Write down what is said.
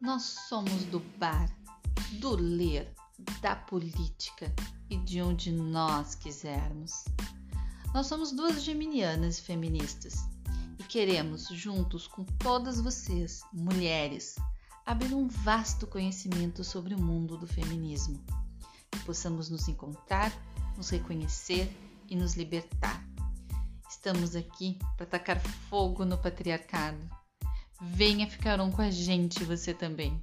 Nós somos do bar, do ler, da política e de onde nós quisermos. Nós somos duas geminianas e feministas e queremos, juntos com todas vocês, mulheres, abrir um vasto conhecimento sobre o mundo do feminismo. Que possamos nos encontrar, nos reconhecer e nos libertar. Estamos aqui para tacar fogo no patriarcado. Venha ficar um com a gente, você também.